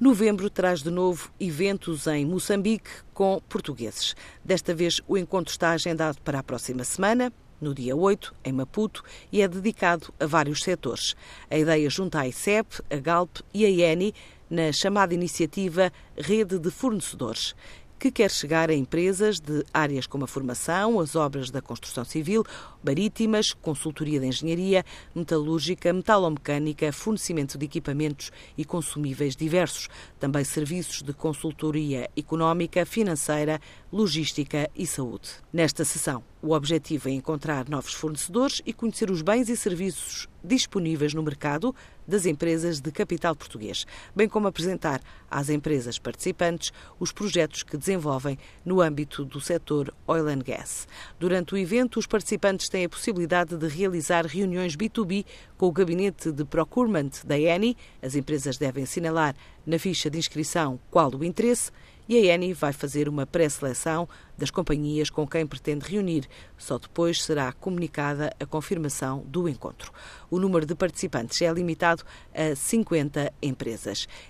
Novembro traz de novo eventos em Moçambique com portugueses. Desta vez o encontro está agendado para a próxima semana, no dia 8, em Maputo, e é dedicado a vários setores. A ideia junta a ICEP, a GALP e a ENI na chamada iniciativa Rede de Fornecedores que quer chegar a empresas de áreas como a formação, as obras da construção civil, marítimas, consultoria de engenharia, metalúrgica, metalomecânica, fornecimento de equipamentos e consumíveis diversos, também serviços de consultoria económica, financeira, logística e saúde. Nesta sessão, o objetivo é encontrar novos fornecedores e conhecer os bens e serviços disponíveis no mercado das empresas de capital português, bem como apresentar às empresas participantes os projetos que desenvolvem no âmbito do setor oil and gas. Durante o evento, os participantes têm a possibilidade de realizar reuniões B2B com o gabinete de procurement da ENI. As empresas devem assinalar na ficha de inscrição qual o interesse e a ENI vai fazer uma pré-seleção das companhias com quem pretende reunir. Só depois será comunicada a confirmação do encontro. O número de participantes é limitado a 50 empresas.